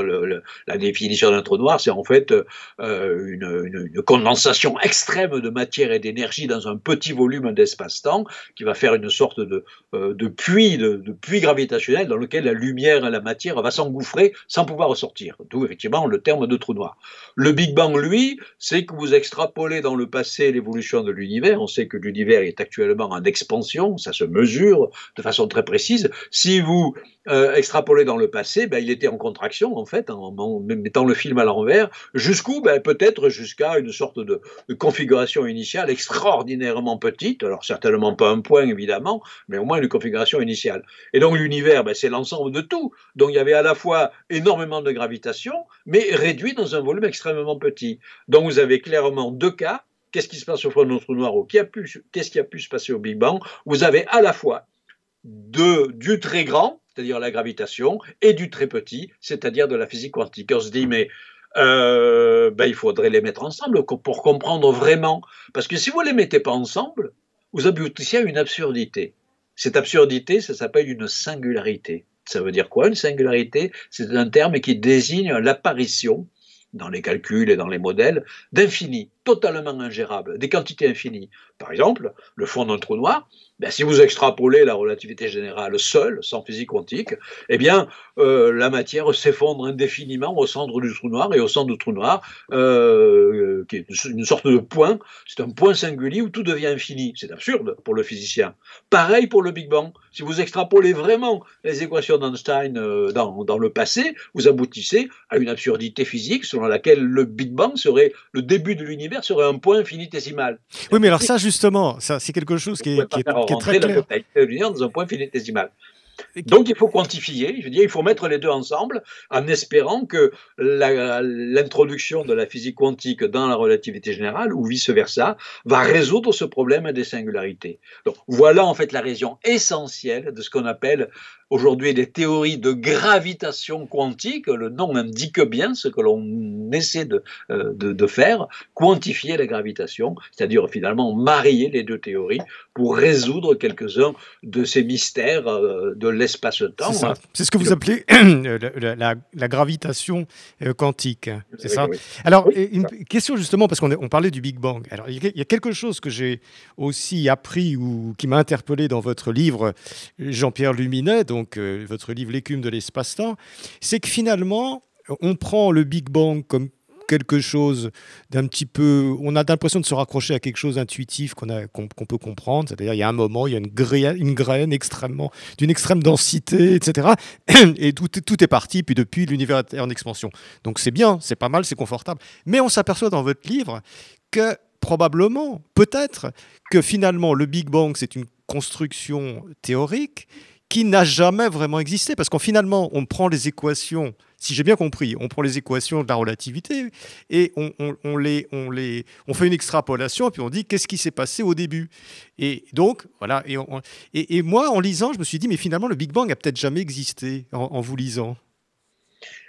la définition d'un trou noir, c'est en fait euh, une, condensation extrême de matière et d'énergie dans un petit volume d'espace-temps qui va faire une sorte de, euh, puits, de, gravitationnel dans lequel la lumière et la matière va s'engouffrer sans pouvoir ressortir. D'où effectivement le terme de trou noir. Le Big Bang, lui, c'est que vous extrapolez dans le passé l'évolution de l'univers. On sait que l'univers est actuellement en expansion, ça se mesure de façon très précise. Si vous euh, extrapolez dans le passé, ben, il était en contraction, en fait, en, mettant le film à l'envers, jusqu'où ben, Peut-être jusqu'à une sorte de, configuration initiale extraordinairement petite, alors certainement pas un point, évidemment, mais au moins une configuration initiale. Et donc l'univers, ben, c'est l'ensemble de tout. Donc il y avait à la fois énormément de gravitation, mais réduit dans un volume extrêmement petit. Donc vous avez clairement deux cas. Qu'est-ce qui se passe au fond de notre noir ou qu'est-ce qui a pu se passer au Big Bang? Vous avez à la fois de, du très grand, c'est-à-dire la gravitation, et du très petit, c'est-à-dire de la physique quantique. On se dit, mais euh, ben, il faudrait les mettre ensemble pour comprendre vraiment. Parce que si vous ne les mettez pas ensemble, vous aboutissez à une absurdité. Cette absurdité, ça s'appelle une singularité. Ça veut dire quoi une singularité? C'est un terme qui désigne l'apparition, dans les calculs et dans les modèles, d'infini, totalement ingérable, des quantités infinies. Par exemple, le fond d'un trou noir, ben, si vous extrapolez la relativité générale seule, sans physique quantique, eh bien, euh, la matière s'effondre indéfiniment au centre du trou noir, et au centre du trou noir, euh, qui est une sorte de point, c'est un point singulier où tout devient infini. C'est absurde pour le physicien. Pareil pour le Big Bang. Si vous extrapolez vraiment les équations d'Einstein euh, dans le passé, vous aboutissez à une absurdité physique selon laquelle le Big Bang serait, le début de l'univers serait un point infinitésimal. Oui, mais alors ça, justement, ça, c'est quelque chose qui est, qui est qui est très clair. la totalité de l'univers dans un point infinitésimal. Donc il faut quantifier, je veux dire, il faut mettre les deux ensemble en espérant que l'introduction de la physique quantique dans la relativité générale ou vice-versa va résoudre ce problème des singularités. Donc voilà en fait la raison essentielle de ce qu'on appelle aujourd'hui des théories de gravitation quantique. Le nom indique bien ce que l'on essaie de, euh, de, faire, quantifier la gravitation, c'est-à-dire finalement marier les deux théories pour résoudre quelques-uns de ces mystères euh, de l'espace-temps. C'est ce que vous appelez la, la, gravitation euh, quantique. C'est ça Alors, une question justement, parce qu'on on parlait du Big Bang. Alors, il y a quelque chose que j'ai aussi appris ou qui m'a interpellé dans votre livre, Jean-Pierre Luminet, donc euh, votre livre L'écume de l'espace-temps, c'est que finalement, on prend le Big Bang comme quelque chose d'un petit peu. On a l'impression de se raccrocher à quelque chose d'intuitif qu'on peut comprendre. C'est-à-dire, il y a un moment, il y a une graine, une graine extrêmement d'une extrême densité, etc. Et tout est parti. Puis depuis, l'univers est en expansion. Donc c'est bien, c'est pas mal, c'est confortable. Mais on s'aperçoit dans votre livre que probablement, peut-être, que finalement, le Big Bang, c'est une construction théorique qui n'a jamais vraiment existé. Parce qu'en finalement, on prend les équations, si j'ai bien compris, on prend les équations de la relativité et on, les, on, les, on fait une extrapolation et puis on dit qu'est-ce qui s'est passé au début? Et donc, voilà. Et, moi, en lisant, je me suis dit, mais finalement, le Big Bang a peut-être jamais existé en, vous lisant.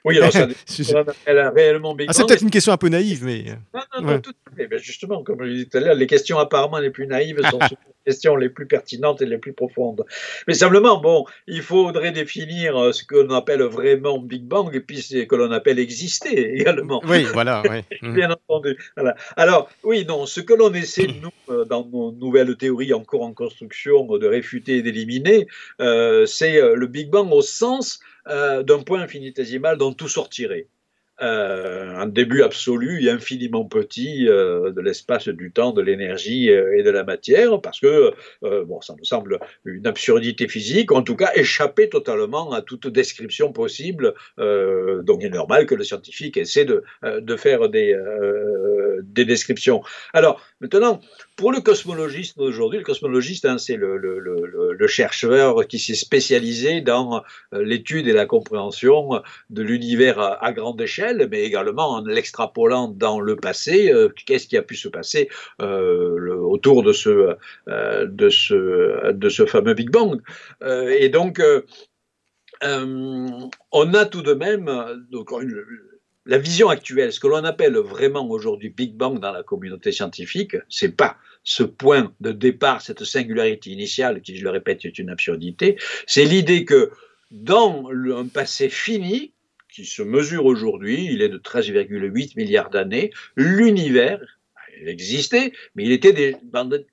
Oui, alors ça, a réellement Big ah, C'est peut-être une question un peu naïve, mais. Non, non, non, tout à fait. justement, comme je disais tout à l'heure, les questions apparemment les plus naïves sont questions les plus pertinentes et les plus profondes. Mais simplement, bon, il faudrait définir euh, ce que l'on appelle vraiment Big Bang et puis ce que l'on appelle exister également. Oui, voilà. Bien entendu. Alors, oui, non, ce que l'on essaie, nous, euh, dans nos nouvelles théories encore en construction, de réfuter et d'éliminer, euh, c'est le Big Bang au sens d'un point infinitésimal dont tout sortirait. Euh, un début absolu et infiniment petit euh, de l'espace, du temps, de l'énergie euh, et de la matière, parce que bon, ça me semble une absurdité physique, en tout cas échapper totalement à toute description possible. donc il est normal que le scientifique essaie de, faire des, des descriptions. Alors maintenant, pour le cosmologiste d'aujourd'hui, le cosmologiste, hein, c'est le, chercheur qui s'est spécialisé dans l'étude et la compréhension de l'univers à grande échelle mais également en l'extrapolant dans le passé, euh, qu'est-ce qui a pu se passer euh, autour de ce, euh, de, ce, fameux Big Bang. et donc, on a tout de même la vision actuelle, ce que l'on appelle vraiment aujourd'hui Big Bang dans la communauté scientifique, c'est pas ce point de départ, cette singularité initiale, qui, je le répète, est une absurdité, c'est l'idée que dans un passé fini, qui se mesure aujourd'hui, il est de 13,8 milliards d'années, l'univers, il existait, mais il, était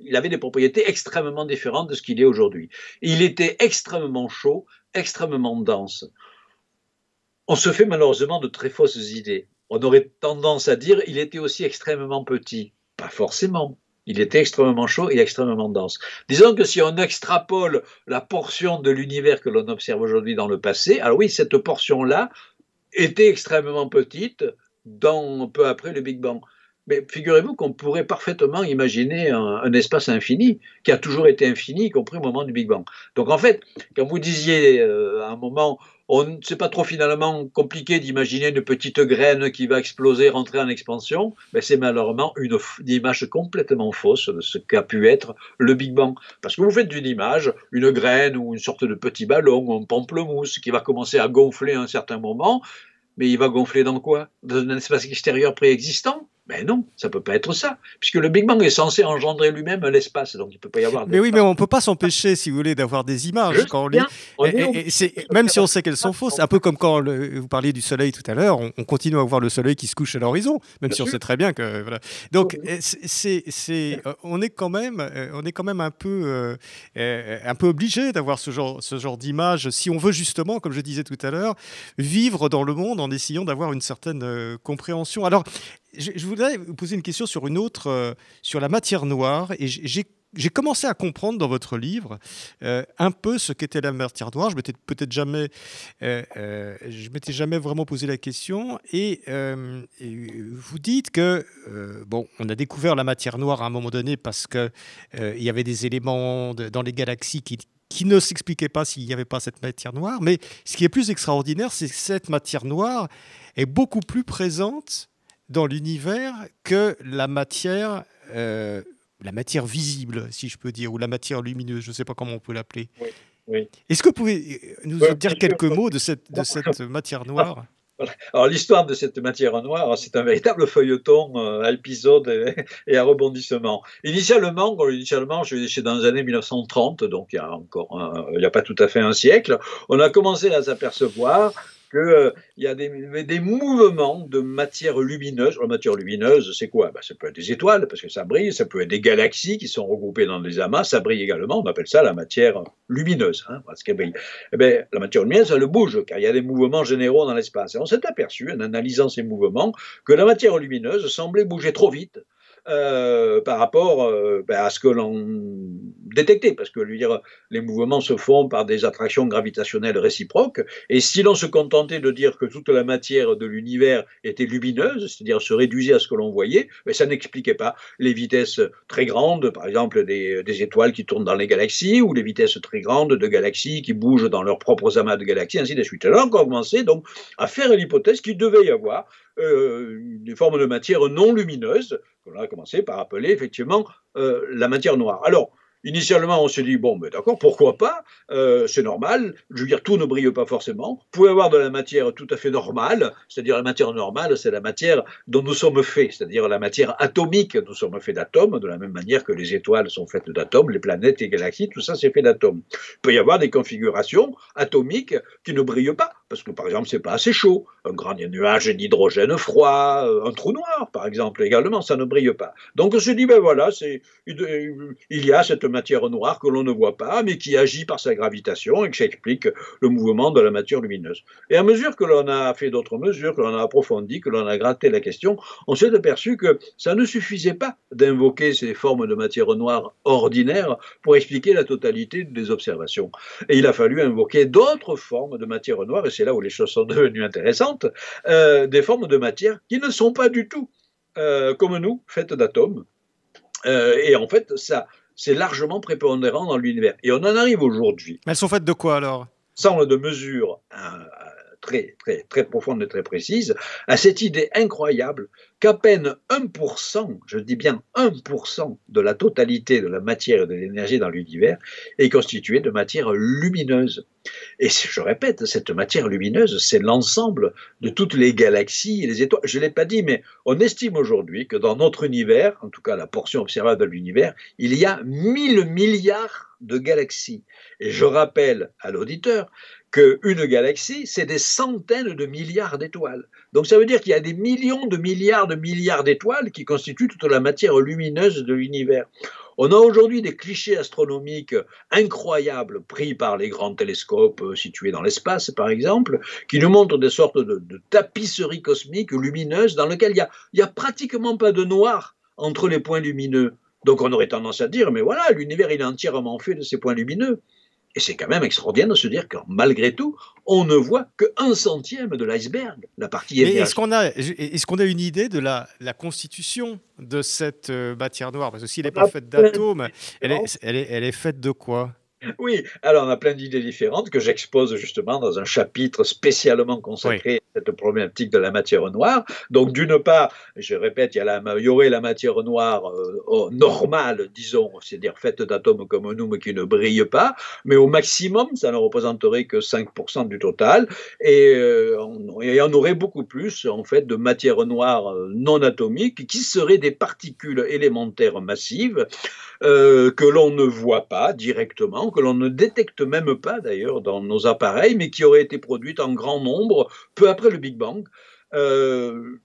il avait des propriétés extrêmement différentes de ce qu'il est aujourd'hui. Il était extrêmement chaud, extrêmement dense. On se fait malheureusement de très fausses idées. On aurait tendance à dire il était aussi extrêmement petit. Pas forcément. Il était extrêmement chaud et extrêmement dense. Disons que si on extrapole la portion de l'univers que l'on observe aujourd'hui dans le passé, alors oui, cette portion-là était extrêmement petite dans, peu après le Big Bang. Mais figurez-vous qu'on pourrait parfaitement imaginer un, espace infini, qui a toujours été infini, y compris au moment du Big Bang. Donc en fait, quand vous disiez euh, à un moment, on c'est pas trop finalement compliqué d'imaginer une petite graine qui va exploser, rentrer en expansion, mais c'est malheureusement une, une, image complètement fausse de ce qu'a pu être le Big Bang. Parce que vous faites d'une image une graine ou une sorte de petit ballon ou un pamplemousse qui va commencer à gonfler à un certain moment, mais il va gonfler dans quoi? Dans un espace extérieur préexistant? Mais non, ça ne peut pas être ça, puisque le Big Bang est censé engendrer lui-même l'espace, donc il ne peut pas y avoir. Mais oui, mais on ne peut pas s'empêcher, si vous voulez, d'avoir des images quand on lit. même si on sait qu'elles sont fausses, un peu comme quand vous parliez du soleil tout à l'heure, on, continue à voir le soleil qui se couche à l'horizon, même si on sait très bien que. Voilà. Donc, c'est, euh, on est quand même, euh, on est quand même un peu, euh, un peu obligé d'avoir ce genre, ce genre d'image, si on veut justement, comme je disais tout à l'heure, vivre dans le monde en essayant d'avoir une certaine compréhension. Alors, je, voudrais vous poser une question sur une autre, euh, sur la matière noire. Et j'ai commencé à comprendre dans votre livre euh, un peu ce qu'était la matière noire. Je m'étais peut-être jamais, euh, je m'étais jamais vraiment posé la question. Et, vous dites que bon, on a découvert la matière noire à un moment donné parce que il y avait des éléments dans les galaxies qui, qui ne s'expliquaient pas s'il n'y avait pas cette matière noire. Mais ce qui est plus extraordinaire, c'est que cette matière noire est beaucoup plus présente dans l'univers que la matière, euh, la matière visible, si je peux dire, ou la matière lumineuse, je ne sais pas comment on peut l'appeler. Est-ce que vous pouvez nous dire quelques mots de cette, de cette matière noire? Alors l'histoire de cette matière noire, c'est un véritable feuilleton à euh, épisode et, à rebondissement. Initialement, initialement, je suis dans les années 1930, donc il y a encore, il n'y a pas tout à fait un siècle, on a commencé à s'apercevoir qu'il euh, y a des, des, mouvements de matière lumineuse. La matière lumineuse, c'est quoi? Ben, Ça peut être des étoiles, parce que ça brille, ça peut être des galaxies qui sont regroupées dans des amas, ça brille également, on appelle ça la matière lumineuse, hein, brille. Eh bien, la matière lumineuse, elle bouge, car il y a des mouvements généraux dans l'espace. Et on s'est aperçu, en analysant ces mouvements, que la matière lumineuse semblait bouger trop vite euh, par rapport euh, ben, à ce que l'on détectait, parce que dire, les mouvements se font par des attractions gravitationnelles réciproques, et si l'on se contentait de dire que toute la matière de l'univers était lumineuse, c'est-à-dire se réduisait à ce que l'on voyait, ben, ça n'expliquait pas les vitesses très grandes, par exemple des, étoiles qui tournent dans les galaxies, ou les vitesses très grandes de galaxies qui bougent dans leurs propres amas de galaxies, ainsi de suite. Alors on a commencé donc à faire l'hypothèse qu'il devait y avoir euh, des formes de matière non lumineuses, qu'on a commencé par appeler effectivement euh, la matière noire. Alors, Initialement, on s'est dit, bon, mais d'accord, pourquoi pas euh, C'est normal. Je veux dire, tout ne brille pas forcément. Vous pouvez avoir de la matière tout à fait normale, c'est-à-dire la matière normale, c'est la matière dont nous sommes faits, c'est-à-dire la matière atomique. Nous sommes faits d'atomes, de la même manière que les étoiles sont faites d'atomes, les planètes, les galaxies, tout ça, c'est fait d'atomes. Il peut y avoir des configurations atomiques qui ne brillent pas, parce que par exemple, c'est pas assez chaud. Un grand nuage d'hydrogène froid, euh, un trou noir, par exemple, également, ça ne brille pas. Donc on se dit, ben voilà, c'est, il y a cette matière noire que l'on ne voit pas, mais qui agit par sa gravitation et qui explique le mouvement de la matière lumineuse. Et à mesure que l'on a fait d'autres mesures, que l'on a approfondi, que l'on a gratté la question, on s'est aperçu que ça ne suffisait pas d'invoquer ces formes de matière noire ordinaires pour expliquer la totalité des observations. Et il a fallu invoquer d'autres formes de matière noire, c'est là où les choses sont devenues intéressantes, euh, des formes de matière qui ne sont pas du tout euh, comme nous, faites d'atomes. Euh, et en fait, ça, c'est largement prépondérant dans l'univers. Et on en arrive aujourd'hui. Elles sont faites de quoi alors? Sans de mesures très, très, très profondes et très précises, à cette idée incroyable qu'à peine 1%, je dis bien 1% de la totalité de la matière et de l'énergie dans l'univers est constituée de matière lumineuse. Et je répète, cette matière lumineuse, c'est l'ensemble de toutes les galaxies et les étoiles. Je ne l'ai pas dit, mais on estime aujourd'hui que dans notre univers, en tout cas la portion observable de l'univers, il y a 1000 milliards de galaxies. Et je rappelle à l'auditeur qu'une galaxie, c'est des centaines de milliards d'étoiles. Donc ça veut dire qu'il y a des millions de milliards de milliards d'étoiles qui constituent toute la matière lumineuse de l'univers. On a aujourd'hui des clichés astronomiques incroyables pris par les grands télescopes euh, situés dans l'espace, par exemple, qui nous montrent des sortes de, tapisseries cosmiques lumineuses dans lesquelles il n'y a, a pratiquement pas de noir entre les points lumineux. Donc on aurait tendance à dire, mais voilà, l'univers est entièrement fait de ces points lumineux. Et c'est quand même extraordinaire de se dire que malgré tout, on ne voit qu'un centième de l'iceberg, la partie Est-ce qu'on a, est qu'on a une idée de la, la constitution de cette euh, matière noire? Parce que s'il n'est pas faite d'atomes, elle est, elle, est, elle est faite de quoi? Oui, alors on a plein d'idées différentes que j'expose justement dans un chapitre spécialement consacré à cette problématique de la matière noire. Donc d'une part, je répète, il y, a la, il y aurait la matière noire euh, normale, disons, c'est-à-dire faite d'atomes comme nous mais qui ne brillent pas, mais au maximum, ça ne représenterait que 5% du total, et, euh, on, et, on, aurait beaucoup plus en fait de matière noire euh, non atomique qui seraient des particules élémentaires massives euh, que l'on ne voit pas directement, que l'on ne détecte même pas d'ailleurs dans nos appareils, mais qui auraient été produites en grand nombre peu après le Big Bang. Euh,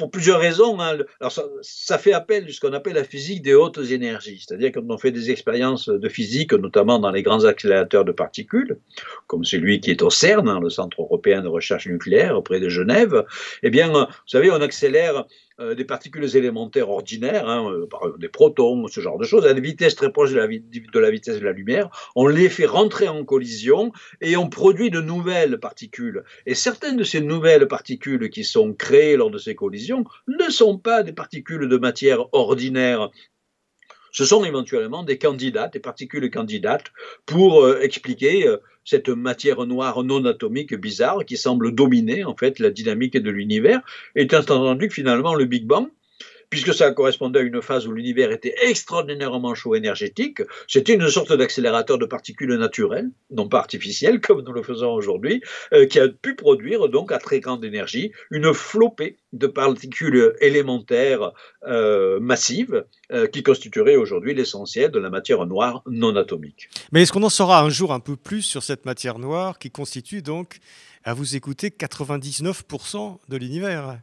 pour plusieurs raisons. Hein. Alors ça, fait appel à ce qu'on appelle la physique des hautes énergies, c'est-à-dire quand on fait des expériences de physique, notamment dans les grands accélérateurs de particules, comme celui qui est au CERN, hein, le Centre européen de recherche nucléaire près de Genève, eh bien, vous savez, on accélère euh, des particules élémentaires ordinaires, hein, euh, des protons, ce genre de choses, à des vitesses très proches de la, de la, vitesse de la lumière. On les fait rentrer en collision et on produit de nouvelles particules. Et certaines de ces nouvelles particules qui sont créées lors de ces collisions ne sont pas des particules de matière ordinaire ce sont éventuellement des candidats, des particules candidates pour euh, expliquer euh, cette matière noire non atomique bizarre qui semble dominer en fait la dynamique de l'univers, étant entendu que finalement le Big Bang puisque ça correspondait à une phase où l'univers était extraordinairement chaud énergétique. C'était une sorte d'accélérateur de particules naturelles, non pas artificielles comme nous le faisons aujourd'hui, euh, qui a pu produire donc à très grande énergie une flopée de particules élémentaires euh, massives euh, qui constitueraient aujourd'hui l'essentiel de la matière noire non atomique. Mais est-ce qu'on en saura un jour un peu plus sur cette matière noire qui constitue donc, à vous écouter, 99% de l'univers?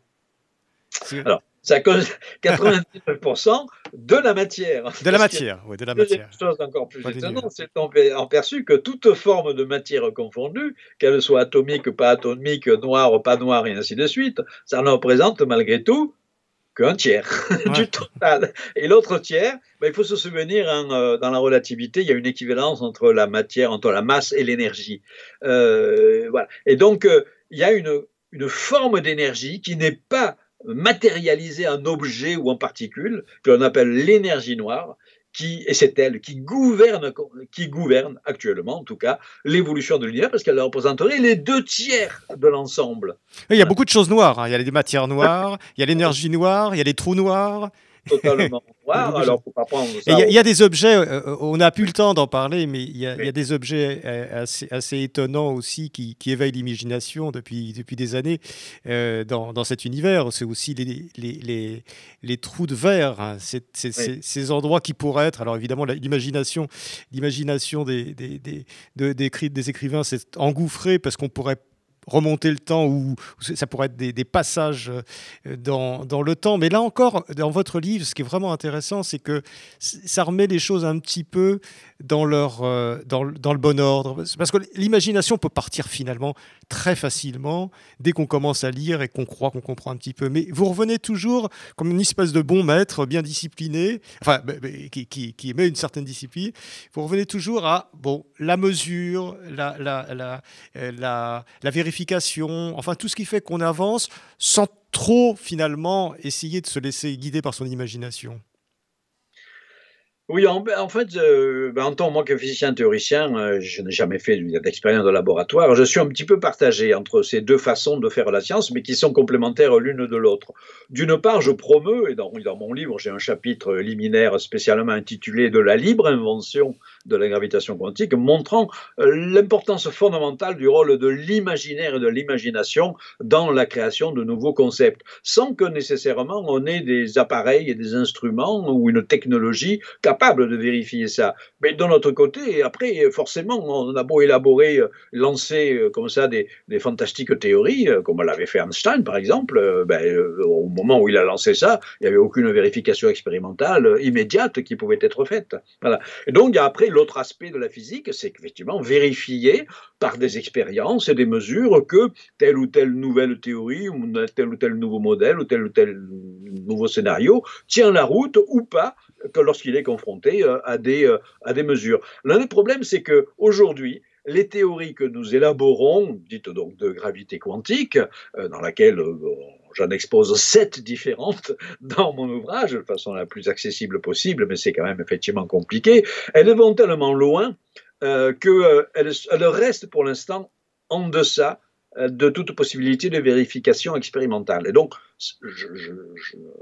Alors, ça cause 99% de la matière. De la matière, oui, de la matière. chose encore plus étonnante, c'est qu'on a perçu que toute forme de matière confondue, qu'elle soit atomique, pas atomique, noire, pas noire, et ainsi de suite, ça ne représente malgré tout qu'un tiers du total. Et l'autre tiers, ben, il faut se souvenir, hein, euh, dans la relativité, il y a une équivalence entre la matière, entre la masse et l'énergie. Euh, voilà. Et donc, euh, il y a une, une forme d'énergie qui n'est pas matérialisée en objet ou en particule, que l'on appelle l'énergie noire, qui, et c'est elle qui gouverne, qui gouverne actuellement, en tout cas, l'évolution de l'univers, parce qu'elle représenterait les deux tiers de l'ensemble. Il y a beaucoup de choses noires. Hein. Il y a les matières noires, il y a l'énergie noire, il y a les trous noirs, totalement noir. Alors, faut pas prendre ça. Il y, a des objets, euh, euh, on n'a plus le temps d'en parler, mais il y, a des objets euh, assez, étonnants aussi qui, éveillent l'imagination depuis, depuis des années dans, cet univers. C'est aussi les, les, les, trous de verre, hein. ces endroits qui pourraient être. Alors, évidemment, l'imagination l'imagination des, des, des, des écrivains s'est engouffrée parce qu'on pourrait remonter le temps ou ça pourrait être des, passages euh, dans, le temps. Mais là encore, dans votre livre, ce qui est vraiment intéressant, c'est que ça remet les choses un petit peu dans, leur, euh, dans, le bon ordre. Parce que l'imagination peut partir finalement très facilement dès qu'on commence à lire et qu'on croit qu'on comprend un petit peu. Mais vous revenez toujours comme une espèce de bon maître, bien discipliné, enfin, qui, qui, qui émet une certaine discipline. Vous revenez toujours à bon, la mesure, la, la, la, euh, la, la enfin tout ce qui fait qu'on avance sans trop finalement essayer de se laisser guider par son imagination. Oui, en, fait, euh, ben, en tant que physicien théoricien, euh, je n'ai jamais fait d'expérience de laboratoire. Je suis un petit peu partagé entre ces deux façons de faire la science, mais qui sont complémentaires l'une de l'autre. D'une part, je promeux, et dans mon livre, j'ai un chapitre liminaire spécialement intitulé De la libre invention de la gravitation quantique, montrant euh, l'importance fondamentale du rôle de l'imaginaire et de l'imagination dans la création de nouveaux concepts, sans que nécessairement on ait des appareils et des instruments ou une technologie capable de vérifier ça. Mais de notre côté, après, forcément, on a beau élaborer, euh, lancer euh, comme ça des, fantastiques théories, comme l'avait fait Einstein par exemple, ben, au moment où il a lancé ça, il n'y avait aucune vérification expérimentale immédiate qui pouvait être faite. Voilà. Et donc, après, l'autre aspect de la physique, c'est qu'effectivement, vérifier par des expériences et des mesures que telle ou telle nouvelle théorie, ou tel ou tel nouveau modèle, ou tel ou tel nouveau scénario tient la route ou pas que lorsqu'il est confronté euh, à des, euh, à des mesures. L'un des problèmes, c'est qu'aujourd'hui, les théories que nous élaborons, dites donc de gravité quantique, euh, dans laquelle J'en expose sept différentes dans mon ouvrage, de façon la plus accessible possible, mais c'est quand même effectivement compliqué. Elles vont tellement loin euh, qu'elles euh, restent pour l'instant en deçà euh, de toute possibilité de vérification expérimentale. Et donc,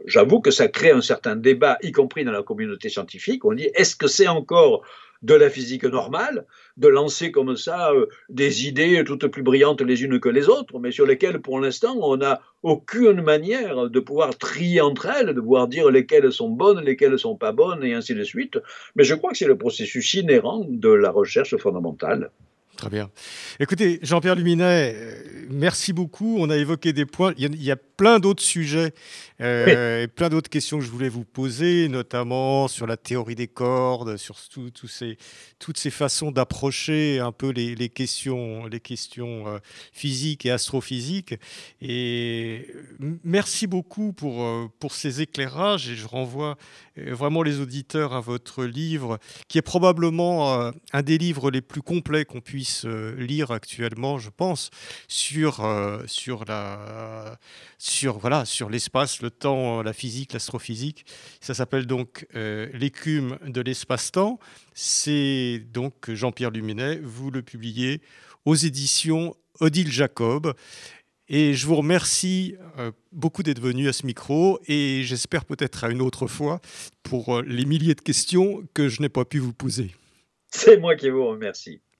j'avoue que ça crée un certain débat, y compris dans la communauté scientifique. On dit, est-ce que c'est encore de la physique normale, de lancer comme ça euh, des idées toutes plus brillantes les unes que les autres, mais sur lesquelles pour l'instant on n'a aucune manière de pouvoir trier entre elles, de pouvoir dire lesquelles sont bonnes, lesquelles sont pas bonnes, et ainsi de suite. Mais je crois que c'est le processus inhérent de la recherche fondamentale. Très bien. Écoutez, Jean-Pierre Luminet, euh, merci beaucoup. On a évoqué des points. Il y a, plein d'autres sujets, euh, plein d'autres questions que je voulais vous poser, notamment sur la théorie des cordes, sur ces, toutes ces façons d'approcher un peu les, questions, les questions euh, physiques et astrophysiques. Et merci beaucoup pour, pour ces éclairages. Et je renvoie vraiment les auditeurs à votre livre, qui est probablement un des livres les plus complets qu'on puisse euh, lire actuellement, je pense, sur, euh, sur, la, sur, voilà, sur l'espace, le temps, la physique, l'astrophysique. Ça s'appelle donc euh, L'écume de l'espace-temps. C'est donc Jean-Pierre Luminet, vous le publiez aux éditions Odile Jacob. Et je vous remercie euh, beaucoup d'être venu à ce micro et j'espère peut-être à une autre fois pour euh, les milliers de questions que je n'ai pas pu vous poser. C'est moi qui vous remercie.